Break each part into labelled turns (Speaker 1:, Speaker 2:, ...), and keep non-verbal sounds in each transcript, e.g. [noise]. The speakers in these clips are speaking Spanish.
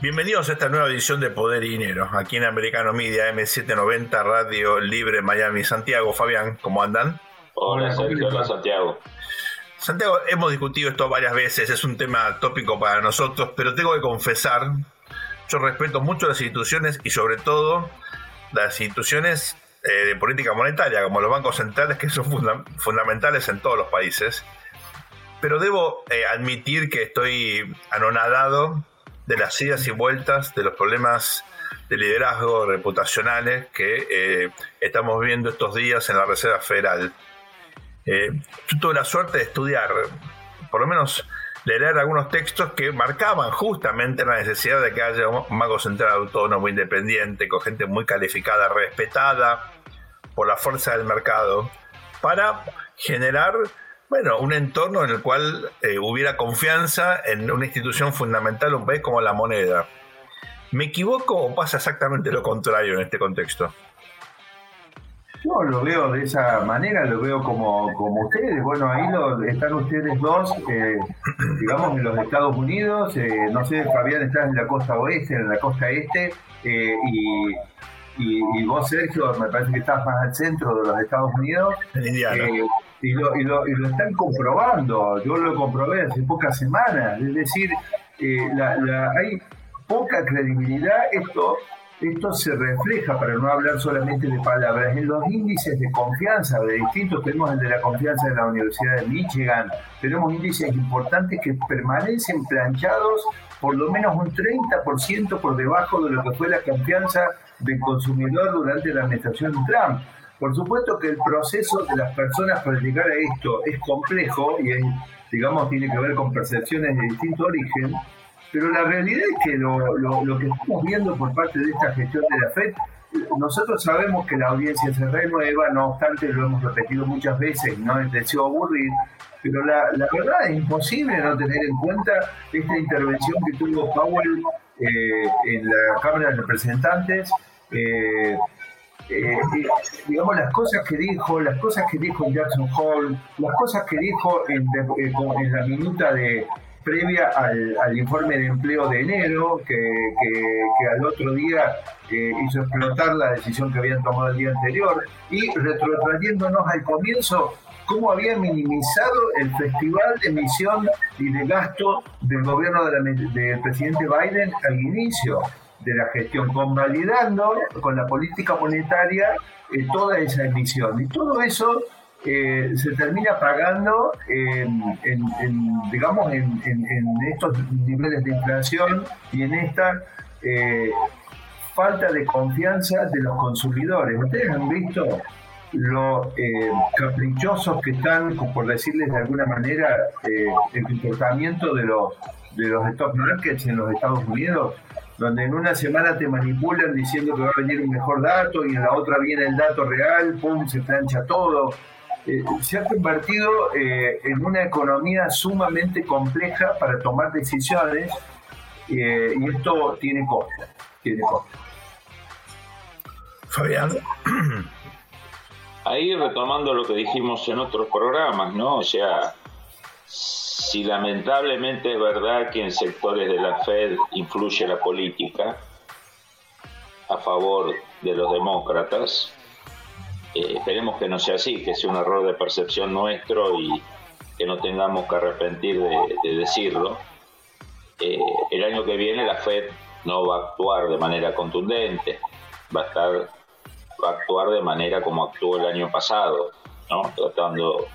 Speaker 1: Bienvenidos a esta nueva edición de Poder y Dinero, aquí en Americano Media M790 Radio Libre Miami Santiago. Fabián, ¿cómo andan?
Speaker 2: Hola, Sergio, hola Santiago.
Speaker 1: Santiago, hemos discutido esto varias veces, es un tema tópico para nosotros, pero tengo que confesar, yo respeto mucho las instituciones y sobre todo las instituciones eh, de política monetaria, como los bancos centrales, que son fundamentales en todos los países. Pero debo eh, admitir que estoy anonadado de las idas y vueltas, de los problemas de liderazgo reputacionales que eh, estamos viendo estos días en la Reserva Federal. Eh, yo tuve la suerte de estudiar, por lo menos leer algunos textos que marcaban justamente la necesidad de que haya un banco central autónomo, independiente, con gente muy calificada, respetada por la fuerza del mercado, para generar bueno, un entorno en el cual eh, hubiera confianza en una institución fundamental, un país como la moneda. ¿Me equivoco o pasa exactamente lo contrario en este contexto?
Speaker 3: Yo lo veo de esa manera, lo veo como, como ustedes. Bueno, ahí lo, están ustedes dos, eh, digamos, en los Estados Unidos. Eh, no sé, Fabián, estás en la costa oeste, en la costa este, eh, y, y, vos, Sergio, me parece que estás más al centro de los Estados Unidos.
Speaker 1: En Indiana.
Speaker 3: Y lo, y, lo, y, lo, están comprobando. Yo lo comprobé hace pocas semanas. Es decir, la, hay poca credibilidad. Esto esto se refleja, para no hablar solamente de palabras, en los índices de confianza de distintos. Tenemos el de la confianza de la Universidad de Michigan, tenemos índices importantes que permanecen planchados por lo menos un 30% por debajo de lo que fue la confianza del consumidor durante la administración de Trump. Por supuesto que el proceso de las personas para llegar a esto es complejo y, digamos, tiene que ver con percepciones de distinto origen, pero la realidad es que lo, lo, que estamos viendo por parte de esta gestión de la FED, nosotros sabemos que la audiencia se renueva, no obstante lo hemos repetido muchas veces, no es deseo aburrir, pero la, la, verdad es imposible no tener en cuenta esta intervención que tuvo Powell eh, en la Cámara de Representantes. Eh, eh, digamos, las cosas que dijo, las cosas que dijo en Jackson Hole, las cosas que dijo en, en la minuta de, previa al, informe de empleo de enero, que, al otro día eh, hizo explotar la decisión que habían tomado el día anterior, y retrotrayéndonos al comienzo, cómo había minimizado el festival de emisión y de gasto del gobierno del presidente Biden al inicio de la gestión, convalidando con la política monetaria eh, toda esa emisión. Y todo eso eh, se termina pagando en, digamos, en, estos niveles de inflación y en esta eh, falta de confianza de los consumidores. Ustedes han visto lo eh, caprichosos que están, por decirles de alguna manera, el comportamiento de los, de los stock markets en los Estados Unidos donde en una semana te manipulan diciendo que va a venir un mejor dato y en la otra viene el dato real, pum, se plancha todo. Eh, se ha convertido eh, en una economía sumamente compleja para tomar decisiones eh, y esto tiene costo. Tiene costo.
Speaker 1: Fabián.
Speaker 2: Ahí retomando lo que dijimos en otros programas, ¿no? O sea, si lamentablemente es verdad que en sectores de la Fed influye la política a favor de los demócratas, eh, esperemos que no sea así, que sea un error de percepción nuestro y que no tengamos que arrepentir de, decirlo. Eh, el año que viene la Fed no va a actuar de manera contundente, va a estar va a actuar de manera como actuó el año pasado, ¿no? tratando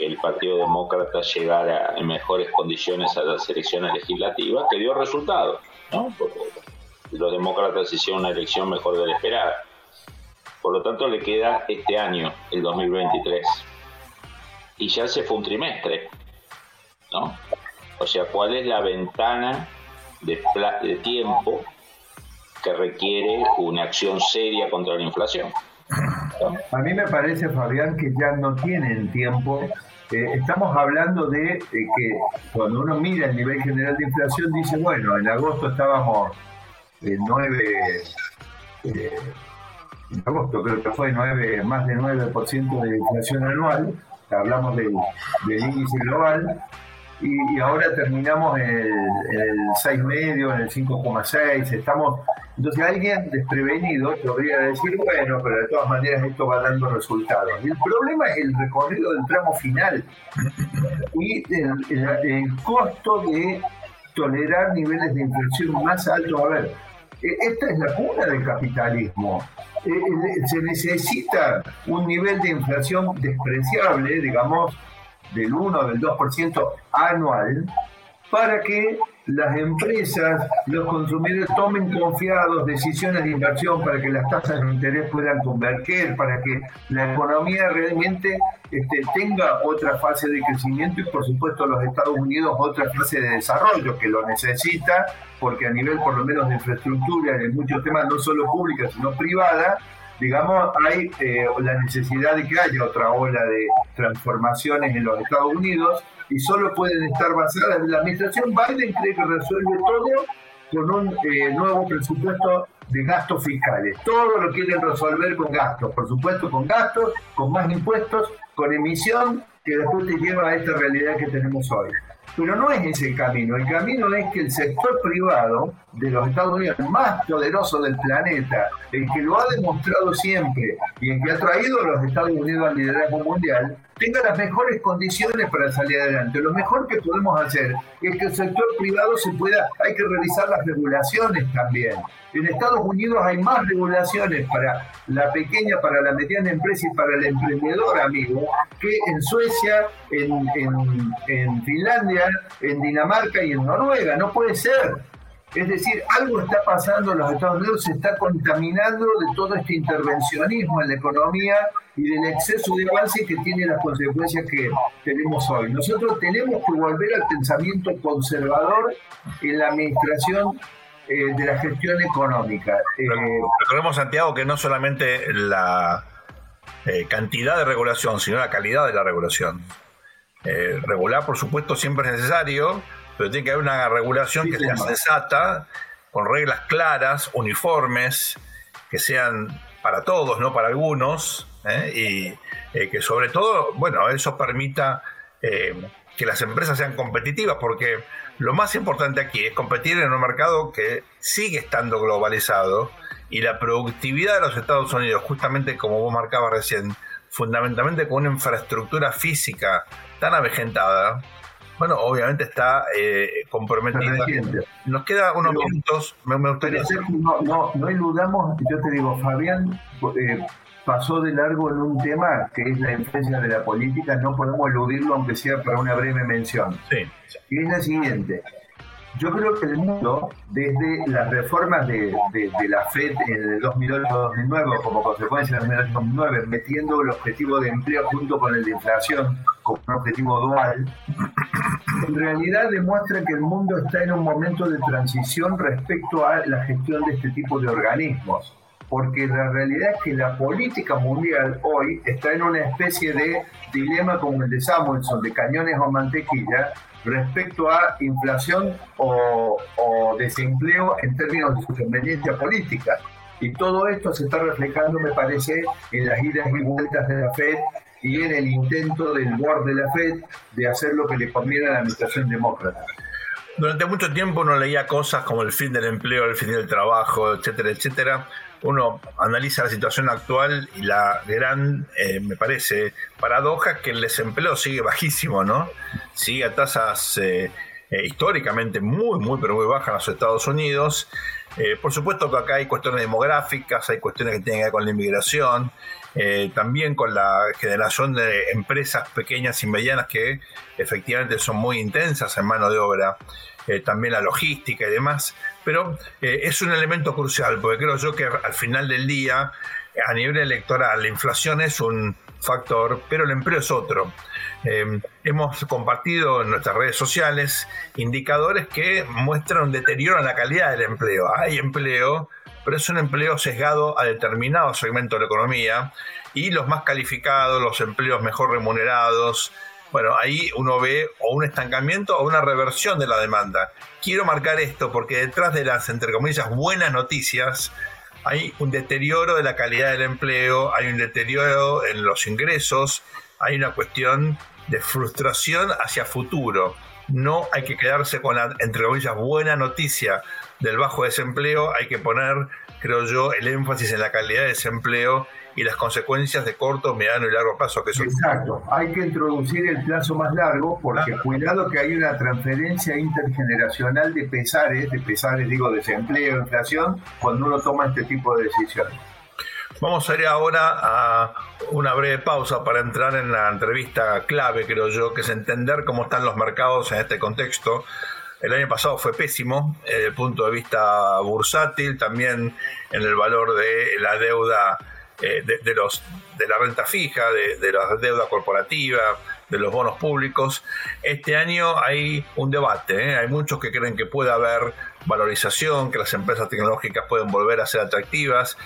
Speaker 2: el Partido Demócrata llegara en mejores condiciones a las elecciones legislativas, que dio resultados, ¿no? Porque los demócratas hicieron una elección mejor de la esperada. Por lo tanto, le queda este año, el 2023. Y ya se fue un trimestre, ¿no? O sea, ¿cuál es la ventana de, de tiempo que requiere una acción seria contra la inflación.
Speaker 3: A mí me parece, Fabián, que ya no tienen tiempo. Eh, estamos hablando de, que cuando uno mira el nivel general de inflación, dice, bueno, en agosto estábamos en 9, eh, en agosto creo que fue 9, más de 9% de inflación anual, hablamos del, del índice global, y, ahora terminamos el, el 6,5, en el 5,6, estamos entonces alguien desprevenido podría decir, bueno, pero de todas maneras esto va dando resultados. Y el problema es el recorrido del tramo final y el, costo de tolerar niveles de inflación más altos. A ver, e, esta es la cuna del capitalismo. E, e, se necesita un nivel de inflación despreciable, digamos, del 1 o del 2% anual, para que las empresas, los consumidores tomen confiados decisiones de inversión para que las tasas de interés puedan converger, para que la economía realmente este, tenga otra fase de crecimiento y por supuesto los Estados Unidos otra fase de desarrollo que lo necesita, porque a nivel por lo menos de infraestructura de muchos temas, no solo pública, sino privada, digamos, hay eh, la necesidad de que haya otra ola de transformaciones en los Estados Unidos y solo pueden estar basadas en la administración Biden cree que resuelve todo con un eh, nuevo presupuesto de gastos fiscales. Todo lo quieren resolver con gastos, por supuesto con gastos, con más impuestos, con emisión, que después te lleva a esta realidad que tenemos hoy. Pero no es ese el camino. El camino es que el sector privado de los Estados Unidos, el más poderoso del planeta, el que lo ha demostrado siempre y el que ha traído a los Estados Unidos al liderazgo mundial, tenga las mejores condiciones para salir adelante. Lo mejor que podemos hacer es que el sector privado se pueda, hay que revisar las regulaciones también. En Estados Unidos hay más regulaciones para la pequeña, para la mediana empresa y para el emprendedor, amigo, que en Suecia, en, Finlandia, en Dinamarca y en Noruega. No puede ser. Es decir, algo está pasando en los Estados Unidos, se está contaminando de todo este intervencionismo en la economía y del exceso de avance que tiene las consecuencias que tenemos hoy. Nosotros tenemos que volver al pensamiento conservador en la administración eh, de la gestión económica.
Speaker 1: Eh, recordemos, Santiago, que no solamente la eh, cantidad de regulación, sino la calidad de la regulación. regular, por supuesto, siempre es necesario, pero tiene que haber una regulación que sea sensata, con reglas claras, uniformes, que sean para todos, no para algunos, ¿eh? y eh, que sobre todo, bueno, eso permita eh, que las empresas sean competitivas, porque lo más importante aquí es competir en un mercado que sigue estando globalizado y la productividad de los Estados Unidos, justamente como vos marcabas recién, fundamentalmente con una infraestructura física tan avejentada, bueno, obviamente está eh, comprometida. Nos queda unos minutos, me, gustaría...
Speaker 3: No, no, no eludamos, yo te digo, Fabián eh, pasó de largo en un tema que es la influencia de la política, no podemos eludirlo aunque sea para una breve mención.
Speaker 1: Sí.
Speaker 3: Y es la siguiente, yo creo que el mundo, desde las reformas de, la FED en el 2008-2009, como consecuencia del 2009, metiendo el objetivo de empleo junto con el de inflación un objetivo dual, en realidad demuestra que el mundo está en un momento de transición respecto a la gestión de este tipo de organismos. Porque la realidad es que la política mundial hoy está en una especie de dilema como el de Samuelson, de cañones o mantequilla, respecto a inflación o, desempleo en términos de su conveniencia política. Y todo esto se está reflejando, me parece, en las idas y vueltas de la FED y en el intento del board de la FED de hacer lo que le conviene a la administración demócrata.
Speaker 1: Durante mucho tiempo uno leía cosas como el fin del empleo, el fin del trabajo, etcétera, etcétera. Uno analiza la situación actual y la gran, eh, me parece, paradoja es que el desempleo sigue bajísimo, ¿no? Sigue a tasas eh, eh, históricamente muy, muy, pero muy bajas en los Estados Unidos. por supuesto que acá hay cuestiones demográficas, hay cuestiones que tienen que ver con la inmigración, también con la generación de empresas pequeñas y medianas que efectivamente son muy intensas en mano de obra, también la logística y demás. Pero es un elemento crucial, porque creo yo que al final del día, a nivel electoral, la inflación es un factor, pero el empleo es otro. Eh, hemos compartido en nuestras redes sociales indicadores que muestran un deterioro en la calidad del empleo. Hay empleo, pero es un empleo sesgado a determinado segmento de la economía y los más calificados, los empleos mejor remunerados, bueno, ahí uno ve o un estancamiento o una reversión de la demanda. Quiero marcar esto porque detrás de las, entre comillas, buenas noticias, hay un deterioro de la calidad del empleo, hay un deterioro en los ingresos, hay una cuestión de frustración hacia futuro. No hay que quedarse con la, entre comillas, buena noticia del bajo desempleo, hay que poner, creo yo, el énfasis en la calidad de desempleo y las consecuencias de corto, mediano y largo plazo que eso
Speaker 3: Exacto, hay que introducir el plazo más largo porque cuidado que hay una transferencia intergeneracional de pesares, de pesares digo desempleo, inflación, cuando uno toma este tipo de decisiones.
Speaker 1: Vamos a ir ahora a una breve pausa para entrar en la entrevista clave, creo yo, que es entender cómo están los mercados en este contexto. El año pasado fue pésimo desde el punto de vista bursátil, también en el valor de la deuda eh, de, los, de la renta fija, de, la deuda corporativa, de los bonos públicos. Este año hay un debate, ¿eh? hay muchos que creen que puede haber valorización, que las empresas tecnológicas pueden volver a ser atractivas.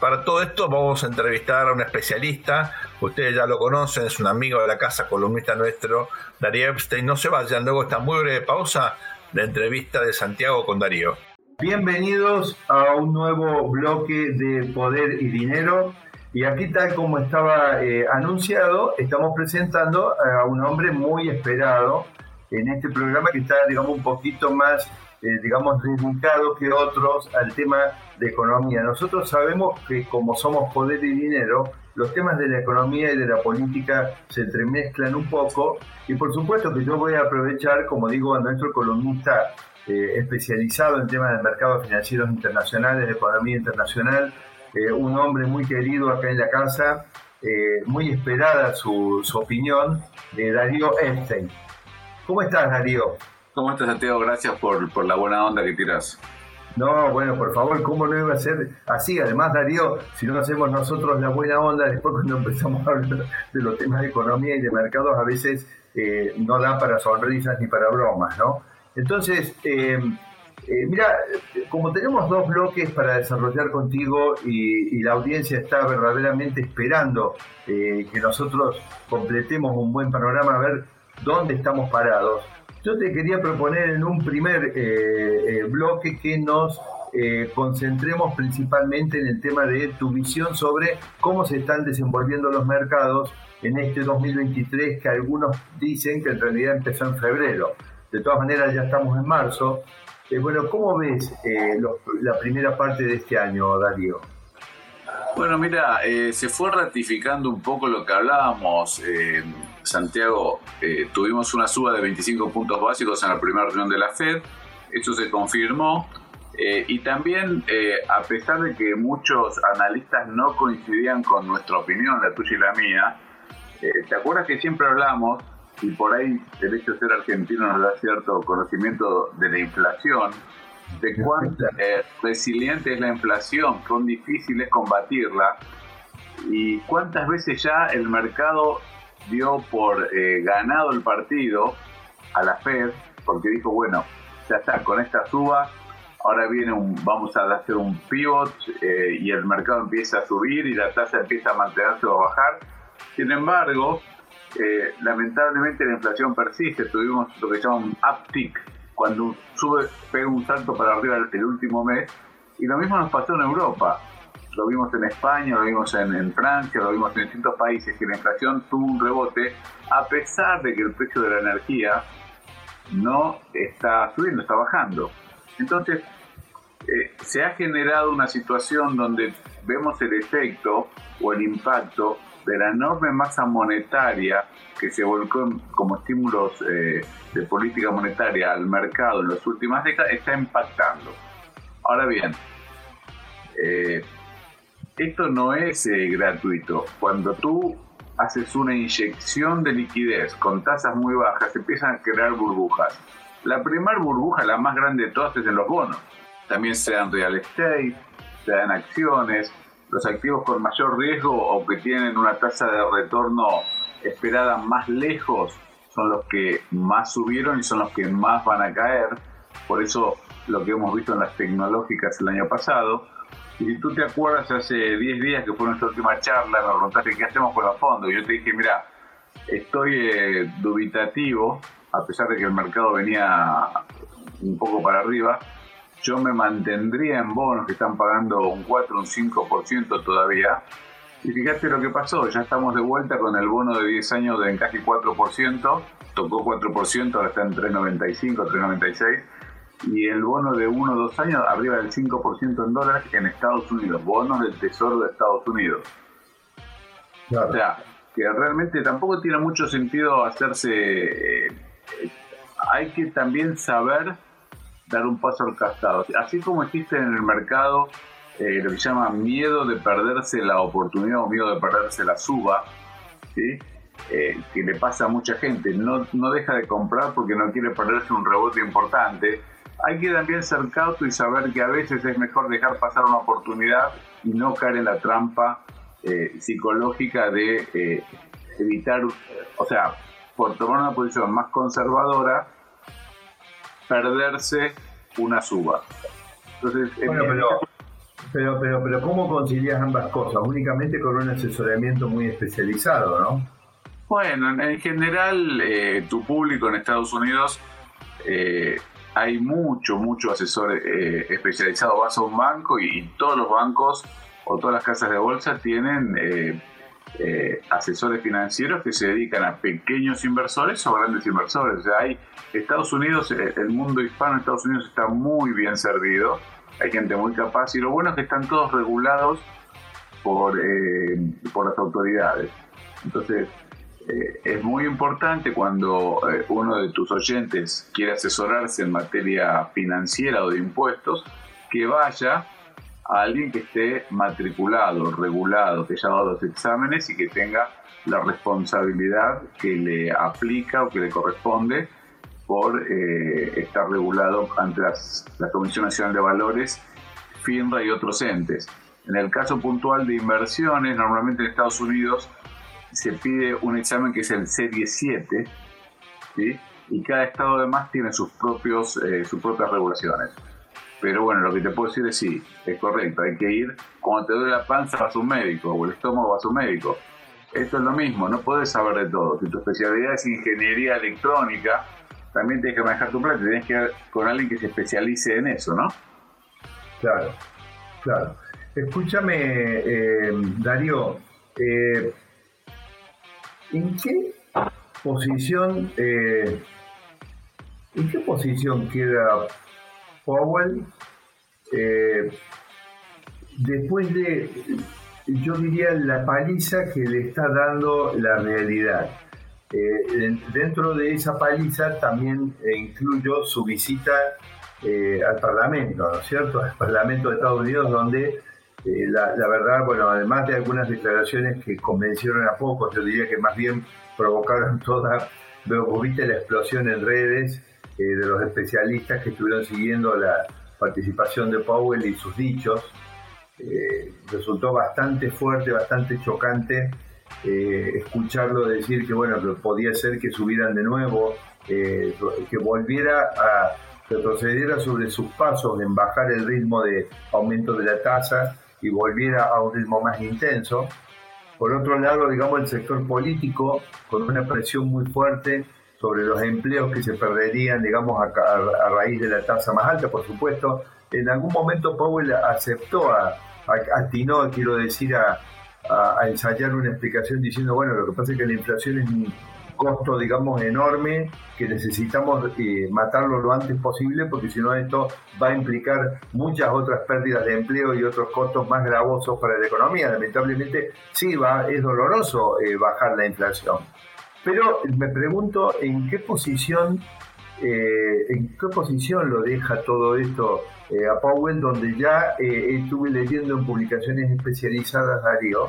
Speaker 1: Para todo esto vamos a entrevistar a un especialista, ustedes ya lo conocen, es un amigo de la casa, columnista nuestro, Darío Epstein. No se vayan, luego esta muy breve pausa, la entrevista de Santiago con Darío.
Speaker 3: Bienvenidos a un nuevo bloque de Poder y Dinero. Y aquí, tal como estaba eh, anunciado, estamos presentando a un hombre muy esperado en este programa que está, digamos, un poquito más, eh, digamos, dedicado que otros al tema de economía. Nosotros sabemos que como somos Poder y Dinero, los temas de la economía y de la política se entremezclan un poco y por supuesto que yo voy a aprovechar, como digo, a nuestro columnista eh, especializado en temas de mercados financieros internacionales, de economía internacional, eh, un hombre muy querido acá en la casa, eh, muy esperada su, su opinión, de Darío Epstein. ¿Cómo estás, Darío?
Speaker 4: ¿Cómo estás, Santiago? Gracias por, por la buena onda que tiras.
Speaker 3: No, bueno, por favor, ¿cómo no iba a ser así? Además, Darío, si no hacemos nosotros la buena onda, después cuando [laughs] empezamos a hablar de los temas de economía y de mercados, a veces no da para sonrisas ni para bromas, ¿no? Entonces, eh, eh, mira, como tenemos dos bloques para desarrollar contigo y, la audiencia está verdaderamente esperando eh, que nosotros completemos un buen panorama, a ver dónde estamos parados, yo te quería proponer en un primer bloque que nos concentremos principalmente en el tema de tu visión sobre cómo se están desenvolviendo los mercados en este 2023 que algunos dicen que en realidad empezó en febrero. De todas maneras, ya estamos en marzo. Eh, bueno, ¿cómo ves eh, la primera parte de este año, Darío?
Speaker 4: Bueno, mira, eh, se fue ratificando un poco lo que hablábamos. Santiago, tuvimos una suba de 25 puntos básicos en la primera reunión de la Fed. Eso se confirmó. y también, a pesar de que muchos analistas no coincidían con nuestra opinión, la tuya y la mía, ¿te acuerdas que siempre hablamos y por ahí el hecho de ser argentino nos da cierto conocimiento de la inflación, de cuán eh, resiliente es la inflación, cuán difícil es combatirla y cuántas veces ya el mercado dio por eh, ganado el partido a la Fed porque dijo, bueno, ya está, con esta suba, ahora viene un, vamos a hacer un pivot eh, y el mercado empieza a subir y la tasa empieza a mantenerse o a bajar. Sin embargo, eh, lamentablemente la inflación persiste. Tuvimos lo que se llama un uptick, cuando sube, pega un salto para arriba el, último mes. Y lo mismo nos pasó en Europa. Lo vimos en España, lo vimos en, Francia, lo vimos en distintos países, que la inflación tuvo un rebote, a pesar de que el precio de la energía no está subiendo, está bajando. Entonces, eh, se ha generado una situación donde vemos el efecto o el impacto de la enorme masa monetaria que se volcó como estímulos eh, de política monetaria al mercado en las últimas décadas está impactando. Ahora bien, eh, esto no es eh, gratuito. Cuando tú haces una inyección de liquidez con tasas muy bajas, empiezan a crear burbujas. La primera burbuja, la más grande de todas, es en los bonos. También se dan real estate, se dan acciones, los activos con mayor riesgo o que tienen una tasa de retorno esperada más lejos son los que más subieron y son los que más van a caer. Por eso lo que hemos visto en las tecnológicas el año pasado. Y si tú te acuerdas, hace 10 días que fue nuestra última charla, me preguntaste qué hacemos con los fondos. Y yo te dije, mira, estoy eh, dubitativo, a pesar de que el mercado venía un poco para arriba, yo me mantendría en bonos que están pagando un 4, un 5% todavía. Y fíjate lo que pasó, ya estamos de vuelta con el bono de 10 años de encaje 4%, tocó 4%, ahora está en 3,95, 3,96, y el bono de 1 o 2 años arriba del 5% en dólares en Estados Unidos, bonos del Tesoro de Estados Unidos. O sea, que realmente tampoco tiene mucho sentido hacerse... Eh, hay que también saber dar un paso al costado. Así como existe en el mercado eh, lo que se llama miedo de perderse la oportunidad o miedo de perderse la suba, ¿sí? Eh, que le pasa a mucha gente, no, no deja de comprar porque no quiere perderse un rebote importante. Hay que también ser cauto y saber que a veces es mejor dejar pasar una oportunidad y no caer en la trampa eh, psicológica de evitar, o sea, por tomar una posición más conservadora, perderse una suba.
Speaker 3: Entonces, bueno, pero, pero, pero, pero, ¿cómo concilias ambas cosas? Únicamente con un asesoramiento muy especializado, ¿no?
Speaker 4: Bueno, en general, eh, tu público en Estados Unidos, eh, hay mucho, mucho asesor eh, especializado. Vas a un banco y, todos los bancos o todas las casas de bolsa tienen eh, asesores financieros que se dedican a pequeños inversores o grandes inversores. O sea, hay Estados Unidos, eh, el mundo hispano de Estados Unidos está muy bien servido, hay gente muy capaz y lo bueno es que están todos regulados por, eh, por las autoridades. Entonces, es muy importante cuando uno de tus oyentes quiere asesorarse en materia financiera o de impuestos, que vaya a alguien que esté matriculado, regulado, que haya dado los exámenes y que tenga la responsabilidad que le aplica o que le corresponde por eh, estar regulado ante la Comisión Nacional de Valores, FINRA y otros entes. En el caso puntual de inversiones, normalmente en Estados Unidos se pide un examen que es el Serie 7, ¿sí? y cada estado además tiene sus, propios, eh, sus propias regulaciones. Pero bueno, lo que te puedo decir es sí, es correcto. Hay que ir, cuando te duele la panza vas a un médico, o el estómago vas a un médico. Esto es lo mismo, no puedes saber de todo. Si tu especialidad es ingeniería electrónica, también tienes que manejar tu plata, tienes que ir con alguien que se especialice en eso, ¿no?
Speaker 3: Claro, claro. Escúchame, eh, Darío, eh, ¿en qué posición, eh, en qué posición queda Powell, eh, después de, yo diría, la paliza que le está dando la realidad. Eh, dentro de esa paliza también eh, incluyo su visita al Parlamento, ¿no es cierto? Al Parlamento de Estados Unidos, donde la, verdad, bueno, además de algunas declaraciones que convencieron a pocos, yo diría que más bien provocaron [laughs] toda, luego viste la explosión en redes eh, de los especialistas que estuvieron siguiendo la participación de Powell y sus dichos. Eh, resultó bastante fuerte, bastante chocante eh, escucharlo decir que bueno, que podía ser que subieran de nuevo, que volviera a retrocediera sobre sus pasos en bajar el ritmo de aumento de la tasa y volviera a un ritmo más intenso. Por otro lado, digamos, el sector político, con una presión muy fuerte sobre los empleos que se perderían, digamos, a, raíz de la tasa más alta, por supuesto. En algún momento Powell aceptó, a, atinó, quiero decir, a, ensayar una explicación diciendo, bueno, lo que pasa es que la inflación es un costo, digamos, enorme, que necesitamos eh, matarlo lo antes posible, porque si no esto va a implicar muchas otras pérdidas de empleo y otros costos más gravosos para la economía. Lamentablemente, sí, va, es doloroso eh, bajar la inflación. Pero me pregunto en qué posición, eh, en qué posición lo deja todo esto eh, a Powell, donde ya eh, estuve leyendo en publicaciones especializadas, Darío,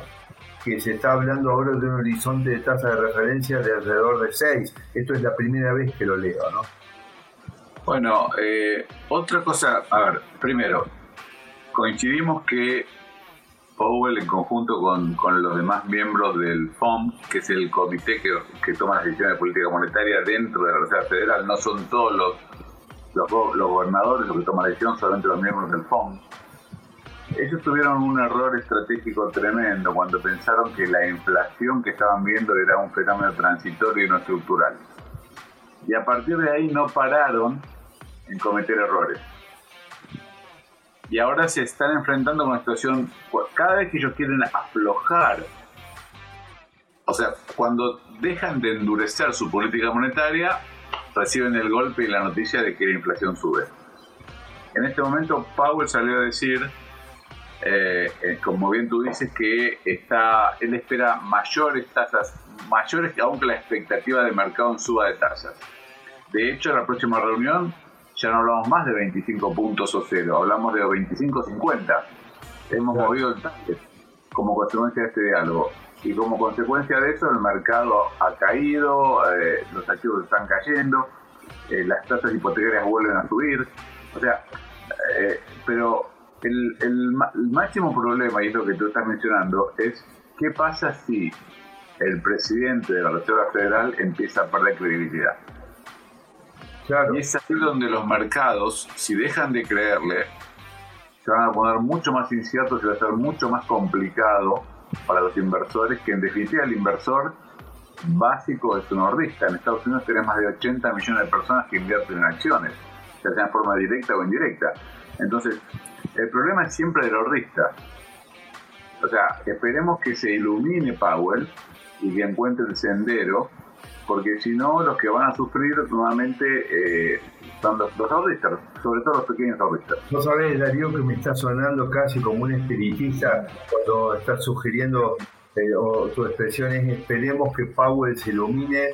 Speaker 3: que se está hablando ahora de un horizonte de tasa de referencia de alrededor de 6. Esto es la primera vez que lo leo, ¿no?
Speaker 4: Bueno, otra cosa, a ver, primero, coincidimos que Powell en conjunto con, los demás miembros del FOM, que es el comité que, que toma las decisiones de política monetaria dentro de la Reserva Federal, no son todos los, los, gobernadores los que toman la decisión, solamente los miembros del FOM. Ellos tuvieron un error estratégico tremendo cuando pensaron que la inflación que estaban viendo era un fenómeno transitorio y no estructural. Y a partir de ahí no pararon en cometer errores y ahora se están enfrentando con una situación, cada vez que ellos quieren aflojar, o sea, cuando dejan de endurecer su política monetaria, reciben el golpe y la noticia de que la inflación sube. En este momento, Powell salió a decir, eh, eh, como bien tú dices, que está, él espera mayores tasas, mayores aún que la expectativa de mercado en suba de tasas. De hecho, en la próxima reunión ya no hablamos más de 25 puntos o cero, hablamos de 25-50. Hemos movido el target como consecuencia de este diálogo. Y como consecuencia de eso, el mercado ha caído, eh, los activos están cayendo, eh, las tasas hipotecarias vuelven a subir. O sea, eh, pero el, el, máximo problema, y es lo que tú estás mencionando, es qué pasa si el presidente de la Reserva Federal empieza a perder credibilidad. Y es ahí donde los mercados, si dejan de creerle, se van a poner mucho más inciertos y va a ser mucho más complicado para los inversores, que en definitiva el inversor básico es un ahorrista. En Estados Unidos tenemos más de 80 millones de personas que invierten en acciones, ya sea en forma directa o indirecta. Entonces, el problema es siempre del ahorrista. O sea, esperemos que se ilumine Powell y que encuentre el sendero porque si no, los que van a sufrir nuevamente eh, son los, ahorristas, sobre todo los pequeños ahorristas.
Speaker 3: No sabes, Darío, que me está sonando casi como un espiritista cuando estás sugiriendo, eh, o tu expresión es esperemos que Powell se ilumine.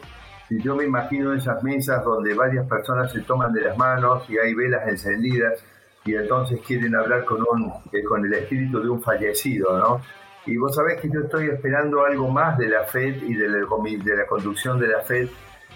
Speaker 3: Yo me imagino esas mesas donde varias personas se toman de las manos y hay velas encendidas y entonces quieren hablar con, un, eh, con el espíritu de un fallecido, ¿no? Y vos sabés que yo estoy esperando algo más de la FED y de la, de la conducción de la FED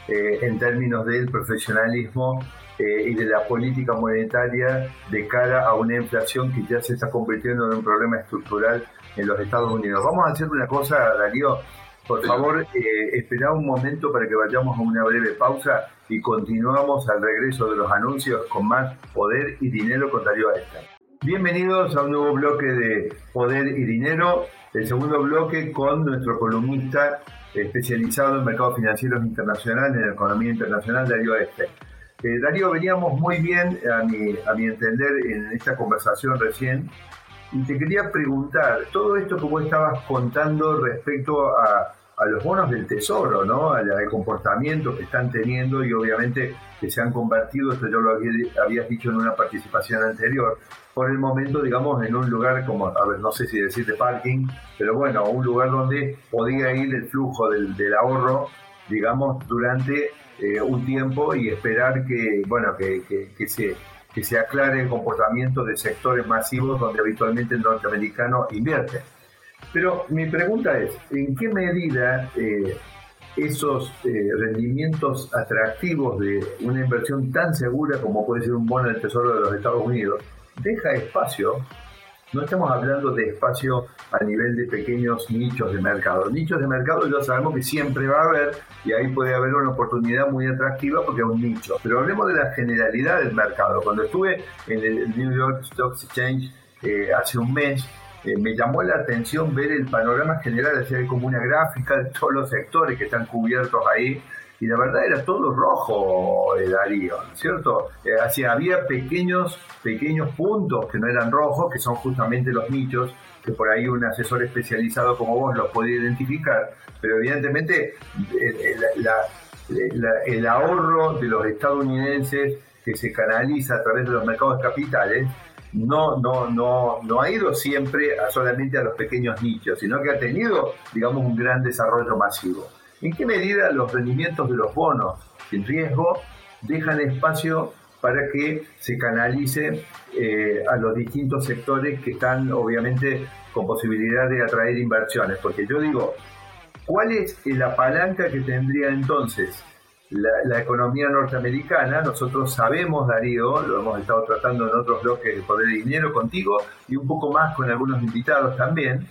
Speaker 3: eh, en términos del profesionalismo eh, y de la política monetaria de cara a una inflación que ya se está convirtiendo en un problema estructural en los Estados Unidos. Vamos a hacer una cosa, Darío. Por favor, eh, espera un momento para que vayamos a una breve pausa y continuamos al regreso de los anuncios con más poder y dinero con Darío Aesta. Bienvenidos a un nuevo bloque de Poder y Dinero, el segundo bloque con nuestro columnista especializado en mercados financieros internacionales, en economía internacional, Darío Este. Eh, Darío, veníamos muy bien, a mi, a mi entender, en esta conversación recién, y te quería preguntar, todo esto que vos estabas contando respecto a a los bonos del tesoro, ¿no? al, comportamiento que están teniendo y obviamente que se han convertido, esto yo lo había, habías dicho en una participación anterior, por el momento, digamos, en un lugar como, a ver, no sé si decir de parking, pero bueno, un lugar donde podía ir el flujo del, ahorro, digamos, durante eh, un tiempo y esperar que, bueno, que, se, que se aclare el comportamiento de sectores masivos donde habitualmente el norteamericano invierte. Pero mi pregunta es, ¿en qué medida eh, esos eh, rendimientos atractivos de una inversión tan segura como puede ser un bono del Tesoro de los Estados Unidos deja espacio? No estamos hablando de espacio a nivel de pequeños nichos de mercado. Nichos de mercado ya sabemos que siempre va a haber y ahí puede haber una oportunidad muy atractiva porque es un nicho. Pero hablemos de la generalidad del mercado. Cuando estuve en el New York Stock Exchange eh, hace un mes, eh, me llamó la atención ver el panorama general, así como una gráfica de todos los sectores que están cubiertos ahí, y la verdad era todo rojo, eh, Darío, ¿cierto? Eh, había pequeños, pequeños puntos que no eran rojos, que son justamente los nichos, que por ahí un asesor especializado como vos los puede identificar, pero evidentemente el ahorro de los estadounidenses que se canaliza a través de los mercados capitales no, no, no, no ha ido siempre a solamente a los pequeños nichos, sino que ha tenido, digamos, un gran desarrollo masivo. ¿En qué medida los rendimientos de los bonos sin riesgo dejan espacio para que se canalice eh, a los distintos sectores que están obviamente con posibilidad de atraer inversiones? Porque yo digo, ¿cuál es la palanca que tendría entonces la, economía norteamericana, nosotros sabemos, Darío, lo hemos estado tratando en otros bloques de Poder de Dinero contigo y un poco más con algunos invitados también,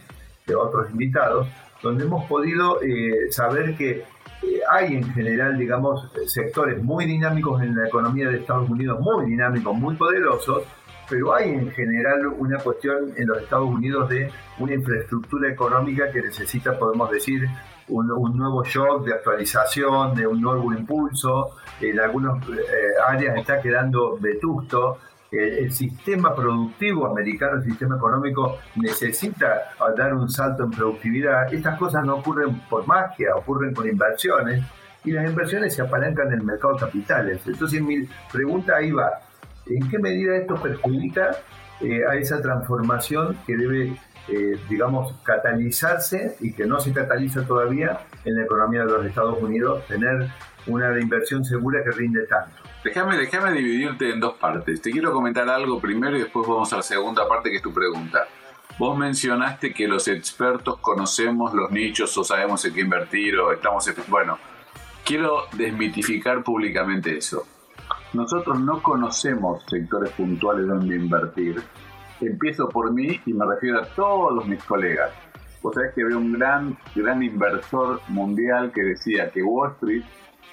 Speaker 3: de otros invitados, donde hemos podido eh, saber que eh, hay en general, digamos, sectores muy dinámicos en la economía de Estados Unidos, muy dinámicos, muy poderosos, pero hay en general una cuestión en los Estados Unidos de una infraestructura económica que necesita, podemos decir, un, nuevo shock de actualización, de un nuevo impulso. En algunas eh, áreas está quedando vetusto. El, sistema productivo americano, el sistema económico, necesita dar un salto en productividad. Estas cosas no ocurren por magia, ocurren con inversiones. Y las inversiones se apalancan en el mercado de capitales. Entonces mi pregunta ahí va, ¿en qué medida esto perjudica eh, a esa transformación que debe eh, digamos, catalizarse y que no se cataliza todavía en la economía de los Estados Unidos, tener una inversión segura que rinde tanto.
Speaker 4: Déjame, déjame dividirte en dos partes. Te quiero comentar algo primero y después vamos a la segunda parte que es tu pregunta. Vos mencionaste que los expertos conocemos los nichos o sabemos en qué invertir o estamos... Bueno, quiero desmitificar públicamente eso. Nosotros no conocemos sectores puntuales donde invertir empiezo por mí y me refiero a todos mis colegas. Vos sabés que había un gran, gran inversor mundial que decía que Wall Street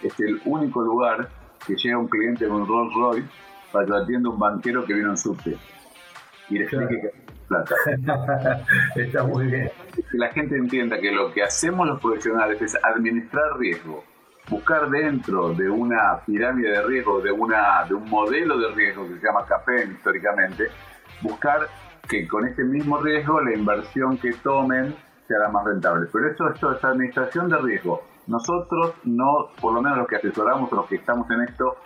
Speaker 4: es el único lugar que llega un cliente con un Rolls Royce para que lo atienda un banquero que vino en subte y le explique que plata. [laughs]
Speaker 3: Está muy bien.
Speaker 4: Que la gente entienda que lo que hacemos los profesionales es administrar riesgo, buscar dentro de una pirámide de riesgo, de, una, de un modelo de riesgo que se llama CAPEN históricamente, buscar que con ese mismo riesgo la inversión que tomen sea la más rentable. Pero eso, esto es administración de riesgo. Nosotros no, por lo menos los que asesoramos, los que estamos en esto,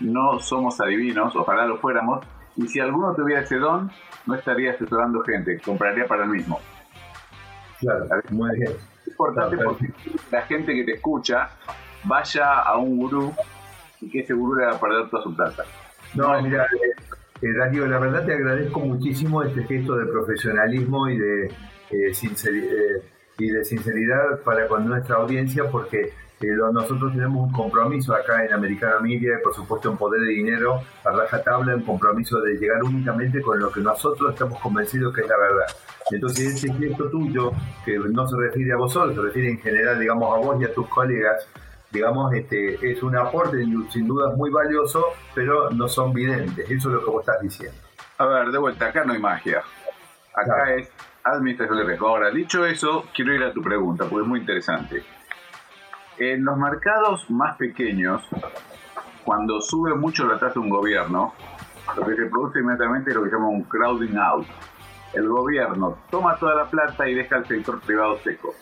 Speaker 4: no somos adivinos, ojalá lo fuéramos, y si alguno tuviera ese don, no estaría asesorando gente, compraría para el mismo.
Speaker 3: Claro, muy bien.
Speaker 4: Es importante porque la gente que te escucha vaya a un gurú y que ese gurú le va a perder toda su plata.
Speaker 3: No, mira, eh, Darío, la verdad te agradezco muchísimo este gesto de profesionalismo y de, eh, eh, sinceridad para con nuestra audiencia porque nosotros tenemos un compromiso acá en Americana Media y por supuesto en Poder de Dinero a raja tabla, un compromiso de llegar únicamente con lo que nosotros estamos convencidos que es la verdad. Entonces ese gesto tuyo, que no se refiere a vosotros, se refiere en general, digamos, a vos y a tus colegas, digamos, este, es un aporte sin duda muy valioso, pero no son videntes. Eso es lo que vos estás diciendo.
Speaker 4: A ver, de vuelta, acá no hay magia. Acá es administración de riesgo. Ahora, dicho eso, quiero ir a tu pregunta, porque es muy interesante. En los mercados más pequeños, cuando sube mucho la tasa de un gobierno, lo que se produce inmediatamente es lo que se llama un crowding out. El gobierno toma toda la plata y deja al sector privado seco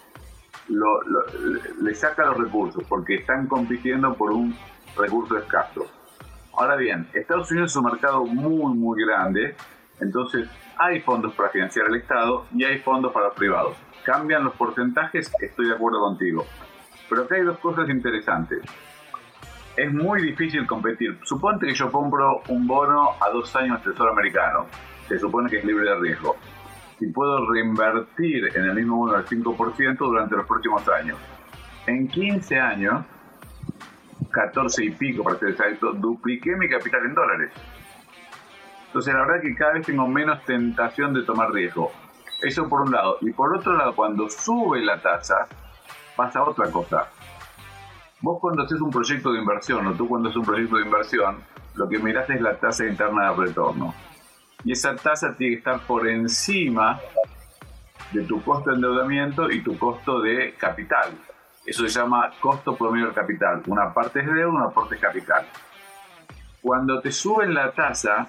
Speaker 4: le saca los recursos porque están compitiendo por un recurso escaso. Ahora bien, Estados Unidos es un mercado muy, muy grande, entonces hay fondos para financiar el Estado y hay fondos para los privados. Cambian los porcentajes, estoy de acuerdo contigo. Pero acá hay dos cosas interesantes. Es muy difícil competir. Suponte que yo compro un bono a dos años Tesoro americano. Se supone que es libre de riesgo y puedo reinvertir en el mismo bono al 5% durante los próximos años. En 15 años, 14 y pico para ser exacto, dupliqué mi capital en dólares. Entonces la verdad que cada vez tengo menos tentación de tomar riesgo. Eso por un lado. Y por otro lado, cuando sube la tasa, pasa otra cosa. Vos cuando haces un proyecto de inversión, o tú cuando haces un proyecto de inversión, lo que mirás es la tasa interna de retorno y esa tasa tiene que estar por encima de tu costo de endeudamiento y tu costo de capital. Eso se llama costo promedio del capital. Una parte es deuda, una parte es capital. Cuando te suben la tasa,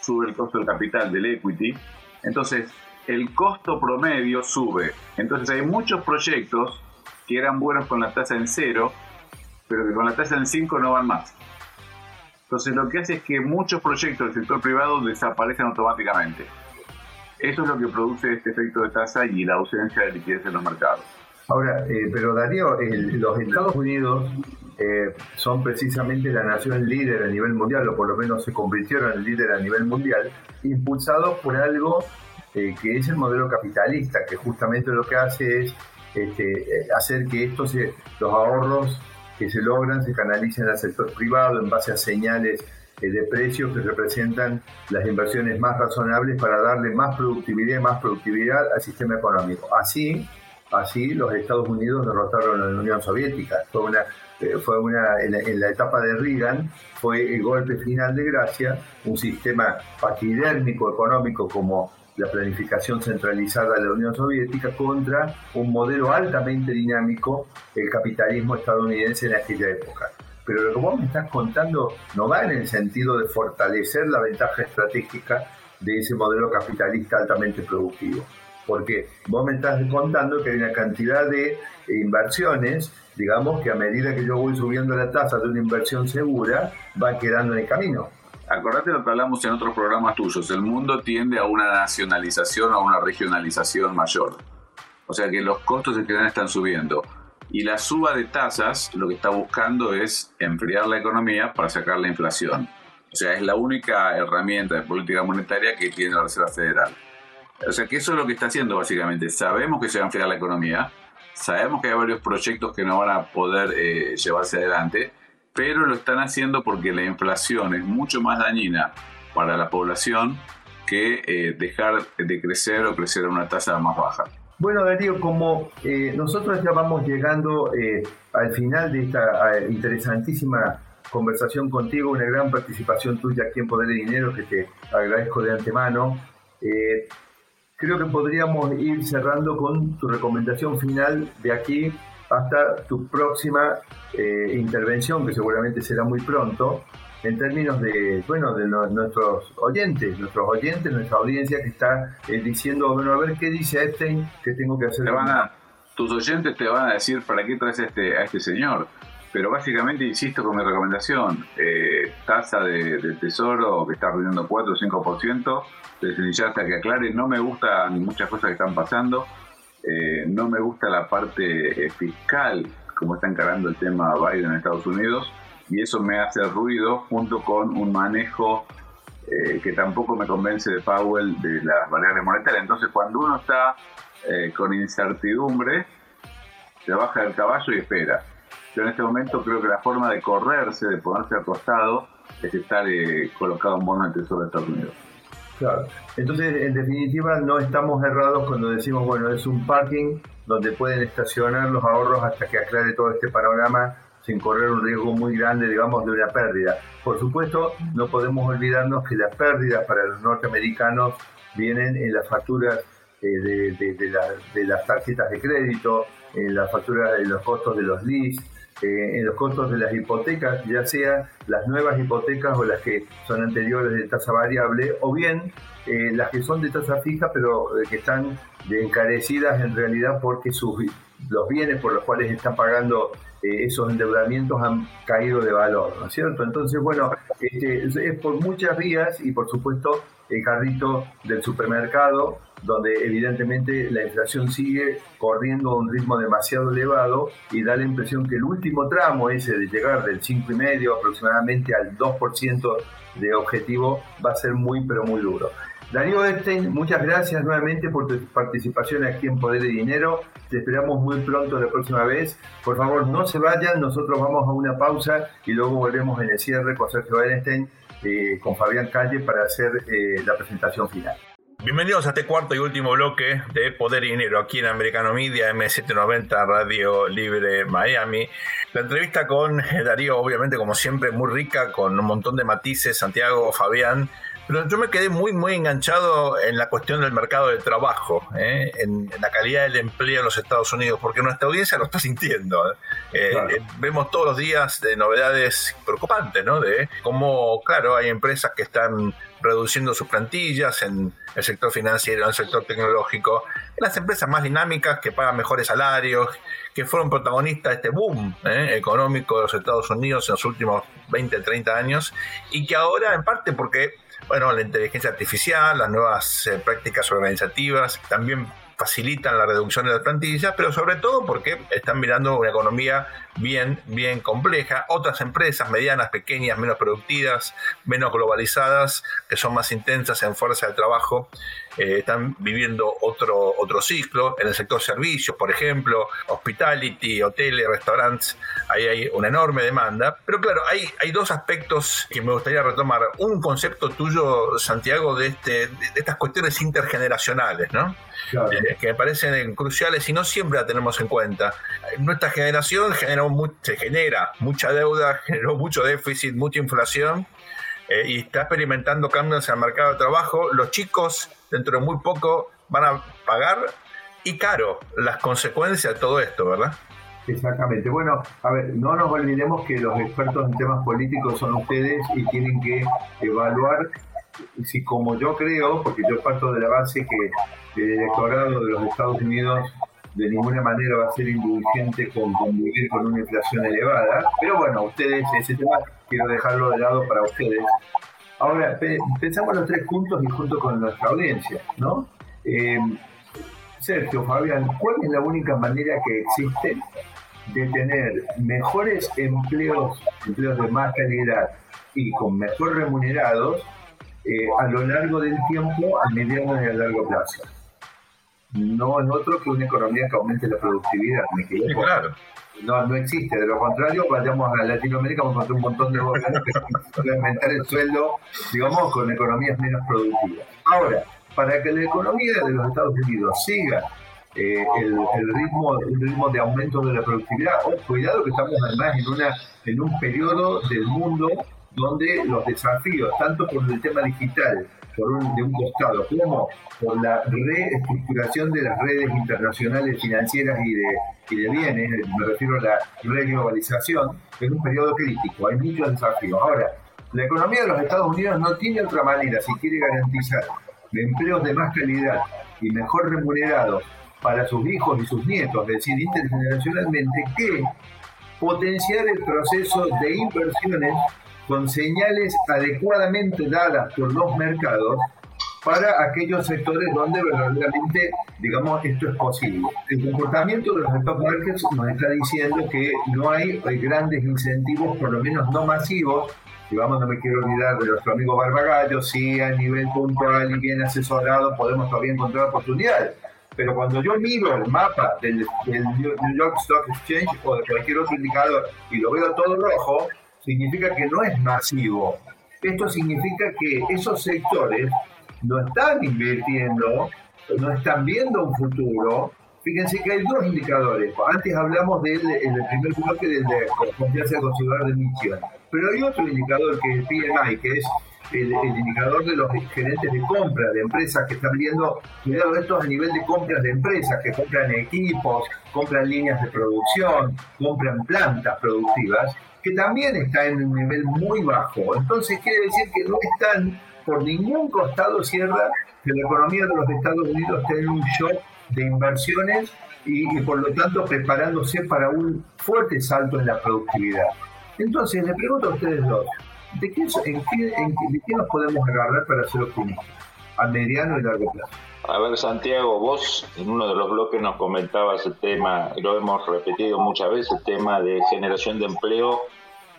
Speaker 4: sube el costo del capital, del equity, entonces el costo promedio sube. Entonces hay muchos proyectos que eran buenos con la tasa en cero, pero que con la tasa en 5 no van más. Entonces lo que hace es que muchos proyectos del sector privado desaparecen automáticamente. Eso es lo que produce este efecto de tasa y la ausencia de liquidez en los mercados.
Speaker 3: Ahora, eh, pero Darío, los Estados Unidos eh, son precisamente la nación líder a nivel mundial, o por lo menos se convirtieron en líder a nivel mundial, impulsados por algo eh, que es el modelo capitalista, que justamente lo que hace es este, hacer que estos, los ahorros que se logran se canalicen al sector privado en base a señales eh, de precios que representan las inversiones más razonables para darle más productividad y más productividad al sistema económico. Así, así los Estados Unidos derrotaron a la Unión Soviética. Fue una, eh, fue una en, la, etapa de Reagan fue el golpe final de gracia, un sistema paquidérmico económico como la planificación centralizada de la Unión Soviética contra un modelo altamente dinámico, el capitalismo estadounidense en aquella época pero lo que vos me estás contando no va en el sentido de fortalecer la ventaja estratégica de ese modelo capitalista altamente productivo. Porque vos me estás contando que hay una cantidad de inversiones, digamos, que a medida que yo voy subiendo la tasa de una inversión segura, va quedando en el camino.
Speaker 4: Acordate lo que hablamos en otros programas tuyos, el mundo tiende a una nacionalización a una regionalización mayor. O sea que los costos en general están subiendo y la suba de tasas lo que está buscando es enfriar la economía para sacar la inflación. O sea, es la única herramienta de política monetaria que tiene la Reserva Federal. O sea, que eso es lo que está haciendo básicamente. Sabemos que se va a enfriar la economía, sabemos que hay varios proyectos que no van a poder eh, llevarse adelante, pero lo están haciendo porque la inflación es mucho más dañina para la población que eh, dejar de crecer o crecer a una tasa más baja.
Speaker 3: Bueno, Darío, como eh, nosotros ya vamos llegando eh, al final de esta interesantísima conversación contigo, una gran participación tuya aquí en Poder de Dinero, que te agradezco de antemano. Eh, creo que podríamos ir cerrando con tu recomendación final de aquí hasta tu próxima intervención, que seguramente será muy pronto, en términos de, bueno, de nuestros oyentes, nuestros oyentes, nuestra audiencia que está eh, diciendo, bueno, a ver qué dice este que tengo que hacer.
Speaker 4: tus oyentes te van a decir para qué traes a este, a este señor. Pero básicamente insisto con mi recomendación, eh, tasa de, tesoro que está rindiendo 4 o 5%, desde ya hasta que aclare, no me gustan muchas cosas que están pasando, eh, no me gusta la parte fiscal, como está encarando el tema Biden en Estados Unidos, y eso me hace ruido junto con un manejo eh, que tampoco me convence de Powell de las variables monetarias. Entonces cuando uno está eh, con incertidumbre, se baja del caballo y espera. Yo en este momento creo que la forma de correrse, de ponerse al costado, es estar eh, colocado en bono del Tesoro de Estados Unidos.
Speaker 3: Claro. Entonces, en definitiva, no estamos errados cuando decimos, bueno, es un parking donde pueden estacionar los ahorros hasta que aclare todo este panorama sin correr un riesgo muy grande, digamos, de una pérdida. Por supuesto, no podemos olvidarnos que las pérdidas para los norteamericanos vienen en las facturas eh, de, las tarjetas de crédito, en las facturas de los costos de los leases, eh, en los costos de las hipotecas, ya sea las nuevas hipotecas o las que son anteriores de tasa variable, o bien eh, las que son de tasa fija, pero que están encarecidas en realidad porque sus, los bienes por los cuales están pagando eh, esos endeudamientos han caído de valor, ¿no es cierto? Entonces, bueno, este, es por muchas vías y por supuesto el carrito del supermercado, donde evidentemente la inflación sigue corriendo a un ritmo demasiado elevado y da la impresión que el último tramo ese de llegar del 5,5 aproximadamente al 2% de objetivo va a ser muy pero muy duro. Darío Estein, muchas gracias nuevamente por tu participación aquí en Poder de Dinero. Te esperamos muy pronto la próxima vez. Por favor, no se vayan, nosotros vamos a una pausa y luego volvemos en el cierre con Sergio Einstein, eh, con Fabián Calle para hacer eh, la presentación final.
Speaker 1: Bienvenidos a este cuarto y último bloque de Poder y Dinero aquí en Americano Media, M790 Radio Libre Miami. La entrevista con Darío, obviamente, como siempre, muy rica, con un montón de matices. Santiago, Fabián, pero yo me quedé muy, muy enganchado en la cuestión del mercado de trabajo, ¿eh? en, la calidad del empleo en los Estados Unidos, porque nuestra audiencia lo está [laughs] sintiendo. ¿eh? Eh, vemos todos los días de novedades preocupantes, ¿no? De cómo, claro, hay empresas que están reduciendo sus plantillas en el sector financiero, en el sector tecnológico, en las empresas más dinámicas que pagan mejores salarios, que fueron protagonistas de este boom económico de los Estados Unidos en los últimos 20, 30 años, y que ahora, en parte porque bueno, la inteligencia artificial, las nuevas eh, prácticas organizativas también facilitan la reducción de las plantillas, pero sobre todo porque están mirando una economía bien, bien compleja. Otras empresas medianas, pequeñas, menos productivas, menos globalizadas, que son más intensas en fuerza de trabajo, eh, están viviendo otro, otro ciclo. En el sector servicios, por ejemplo, hospitality, hoteles, restaurantes, ahí hay una enorme demanda. Pero claro, hay, hay dos aspectos que me gustaría retomar. Un concepto tuyo, Santiago, de, este, de estas cuestiones intergeneracionales, ¿no? Eh, que me parecen cruciales y no siempre la tenemos en cuenta. Nuestra generación generó se genera mucha deuda, [laughs] generó mucho déficit, mucha inflación eh, y está experimentando cambios en el mercado de trabajo. Los chicos, dentro de muy poco, van a pagar y caro las consecuencias de todo esto, ¿verdad?
Speaker 3: Exactamente. Bueno, a ver, no nos olvidemos que los expertos en temas políticos son ustedes y tienen que evaluar si como yo creo, porque yo parto de la base que el electorado de los Estados Unidos de ninguna manera va a ser indulgente con convivir con una inflación elevada, pero bueno, ustedes, ese tema quiero dejarlo de lado para ustedes. Ahora, pensamos los tres puntos y junto con nuestra audiencia, ¿no? Eh, Sergio, Fabián, ¿cuál es la única manera que existe de tener mejores empleos, empleos de más calidad y con mejor remunerados eh, a lo largo del tiempo, a mediano y a largo plazo. No es otro que una economía que aumente la productividad, me
Speaker 1: claro.
Speaker 3: No, no existe, de lo contrario, vayamos a Latinoamérica, vamos a encontrar un montón de gobiernos que [laughs] pueden aumentar el sueldo, digamos, con economías menos productivas. Ahora, para que la economía de los Estados Unidos siga eh, el, ritmo, el ritmo de aumento de la productividad, oh, cuidado que estamos además en, una, en un periodo del mundo donde los desafíos, tanto por el tema digital, por un, de un costado, como por la reestructuración de las redes internacionales financieras y de, y de bienes, me refiero a la reglobalización, es un periodo crítico, hay muchos desafíos. Ahora, la economía de los Estados Unidos no tiene otra manera, si quiere garantizar empleos de más calidad y mejor remunerados para sus hijos y sus nietos, es decir, intergeneracionalmente, que potenciar el proceso de inversiones con señales adecuadamente dadas por los mercados para aquellos sectores donde verdaderamente, digamos, esto es posible. El comportamiento de los stock markets nos está diciendo que no hay, grandes incentivos, por lo menos no masivos, digamos, no me quiero olvidar de nuestro amigo Barbagallo, sí a nivel puntual y bien asesorado podemos todavía encontrar oportunidades. Pero cuando yo miro el mapa del, del New York Stock Exchange o de cualquier otro indicador y lo veo todo rojo, significa que no es masivo. Esto significa que esos sectores no están invirtiendo, no están viendo un futuro. Fíjense que hay dos indicadores. Antes hablamos del el primer bloque del de confianza consumidor de emisión. Pero hay otro indicador que es el PMI, que es el, indicador de los gerentes de compra de empresas que están viendo, cuidado, esto a nivel de compras de empresas que compran equipos, compran líneas de producción, compran plantas productivas que también está en un nivel muy bajo. Entonces quiere decir que no están por ningún costado cierra que la economía de los Estados Unidos en un shock de inversiones y, por lo tanto preparándose para un fuerte salto en la productividad. Entonces le pregunto a ustedes dos, ¿de qué, en qué, en ¿de qué nos podemos agarrar para ser optimistas a mediano y largo plazo?
Speaker 2: A ver, Santiago, vos en uno de los bloques nos comentabas el tema, y lo hemos repetido muchas veces, el tema de generación de empleo,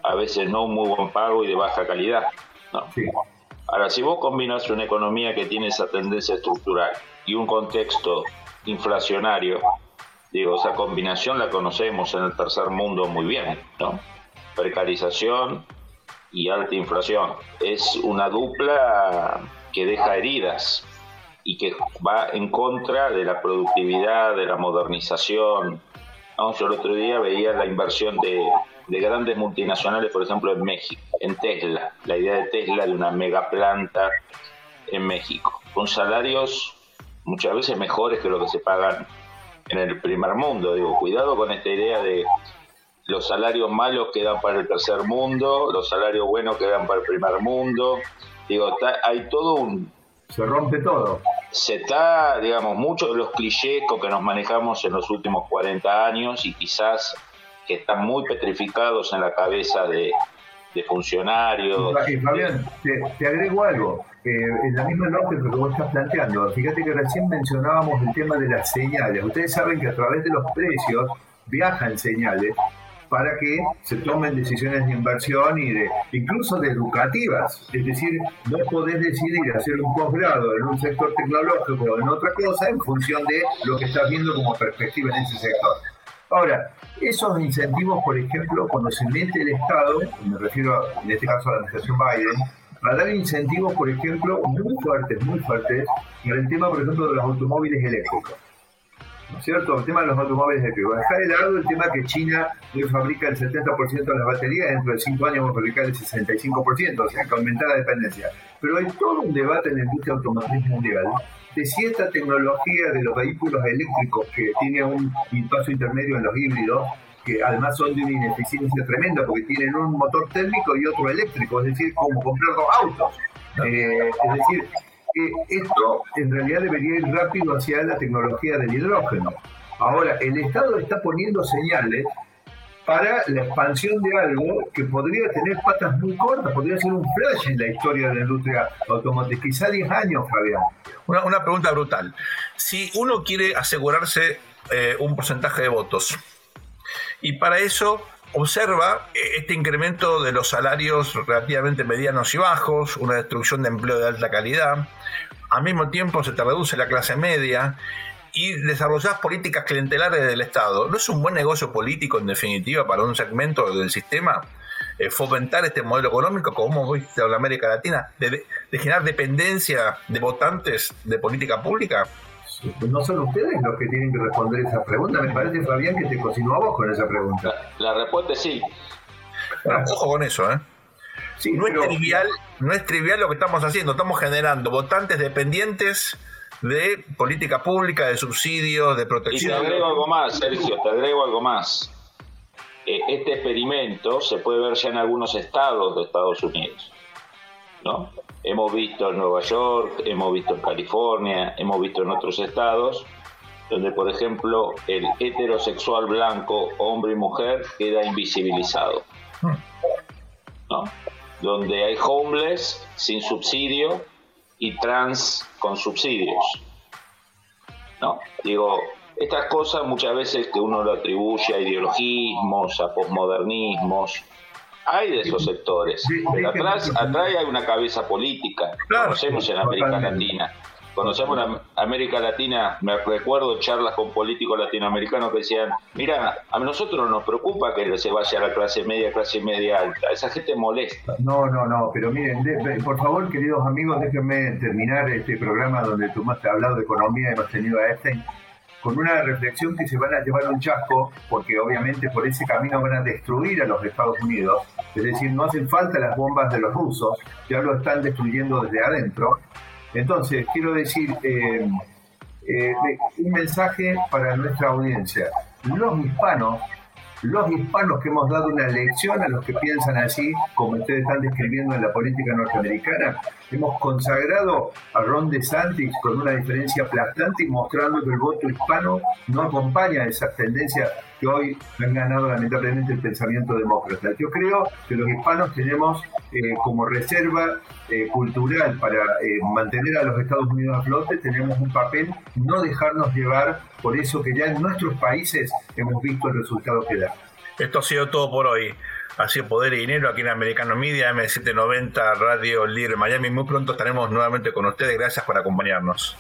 Speaker 2: a veces no muy buen pago y de baja calidad. ¿no? Ahora, si vos combinas una economía que tiene esa tendencia estructural y un contexto inflacionario, digo, esa combinación la conocemos en el tercer mundo muy bien, ¿no? Precarización y alta inflación. Es una dupla que deja heridas y que va en contra de la productividad, de la modernización. Yo el otro día veía la inversión de, de, grandes multinacionales, por ejemplo, en México, en Tesla, la idea de Tesla de una mega planta en México, con salarios muchas veces mejores que lo que se pagan en el primer mundo. Digo, cuidado con esta idea de los salarios malos quedan para el tercer mundo, los salarios buenos quedan para el primer mundo. Digo, hay todo un,
Speaker 3: se rompe todo.
Speaker 2: Se está, digamos, muchos de los clichés que nos manejamos en los últimos 40 años y quizás que están muy petrificados en la cabeza de, funcionarios.
Speaker 3: Fabián, te, agrego algo. en la misma lógica que vos estás planteando, fíjate que recién mencionábamos el tema de las señales. Ustedes saben que a través de los precios viajan señales para que se tomen decisiones de inversión y de incluso de educativas. Es decir, no podés decidir hacer un posgrado en un sector tecnológico o en otra cosa en función de lo que estás viendo como perspectiva en ese sector. Ahora, esos incentivos, por ejemplo, cuando se mete el Estado, me refiero en este caso a la administración Biden, a dar incentivos, por ejemplo, muy fuertes, muy fuertes, en el tema, por ejemplo, de los automóviles eléctricos. ¿No es cierto? El tema de los automóviles eléctricos. Dejar de lado el tema que China hoy fabrica el 70% de las baterías, dentro de 5 años va a fabricar el 65%, o sea, que aumentar la dependencia. Pero hay todo un debate en la industria automotriz mundial de si esta tecnología de los vehículos eléctricos que tiene un paso intermedio en los híbridos, que además son de una ineficiencia tremenda porque tienen un motor térmico y otro eléctrico, es decir, como comprar dos autos. Eh, es decir, esto en realidad debería ir rápido hacia la tecnología del hidrógeno. Ahora, el Estado está poniendo señales para la expansión de algo que podría tener patas muy cortas, podría ser un flash en la historia de la industria automotriz, quizá 10 años, Fabián.
Speaker 1: Una, una pregunta brutal. Si uno quiere asegurarse eh, un porcentaje de votos, y para eso observa eh, este incremento de los salarios relativamente medianos y bajos, una destrucción de empleo de alta calidad, al mismo tiempo se te reduce la clase media y desarrollas políticas clientelares del Estado. ¿No es un buen negocio político, en definitiva, para un segmento del sistema? Eh, fomentar este modelo económico, como hemos visto en América Latina, de, generar dependencia de votantes de política pública?
Speaker 3: No son ustedes los que tienen que responder esa pregunta. Me parece, Fabián, que te cocinó a vos con esa pregunta.
Speaker 2: La, respuesta es sí. [laughs]
Speaker 1: ojo con eso, ¿eh? no, es trivial, no es trivial lo que estamos haciendo. Estamos generando votantes dependientes de política pública, de subsidios, de protección.
Speaker 2: Y te agrego algo más, Sergio, te agrego algo más. Eh, este experimento se puede ver ya en algunos estados de Estados Unidos. ¿no? Hemos visto en Nueva York, hemos visto en California, hemos visto en otros estados, donde por ejemplo el heterosexual blanco, hombre y mujer, queda invisibilizado. ¿no? Donde hay homeless sin subsidio y trans con subsidios. No, digo, estas cosas muchas veces que uno lo atribuye a ideologismos, a posmodernismos, hay de esos sectores, pero atrás, atrás hay una cabeza política, conocemos en América Latina. Conocemos en América Latina, me recuerdo charlas con políticos latinoamericanos que decían, mira, a nosotros nos preocupa que se vaya a la clase media, clase media alta, esa gente molesta.
Speaker 3: No, no, no, pero miren, por favor, queridos amigos, déjenme terminar este programa donde tú más has hablado de economía y hemos tenido a Einstein con una reflexión que se van a llevar un chasco, porque obviamente por ese camino van a destruir a los Estados Unidos. Es decir, no hacen falta las bombas de los rusos, ya lo están destruyendo desde adentro. Entonces, quiero decir eh, eh, un mensaje para nuestra audiencia. Los hispanos los hispanos que hemos dado una lección a los que piensan así, como ustedes están describiendo en la política norteamericana, hemos consagrado a Ron DeSantis con una diferencia aplastante y mostrando que el voto hispano no acompaña esas tendencias que hoy han ganado lamentablemente el pensamiento demócrata. Yo creo que los hispanos tenemos eh, como reserva eh, cultural para eh, mantener a los Estados Unidos a flote, tenemos un papel no dejarnos llevar por eso que ya en nuestros países hemos visto el resultado que da.
Speaker 1: Esto ha sido todo por hoy. Ha sido Poder y Dinero aquí en Americano Media, M790, Radio Líder Miami. Muy pronto estaremos nuevamente con ustedes. Gracias por acompañarnos.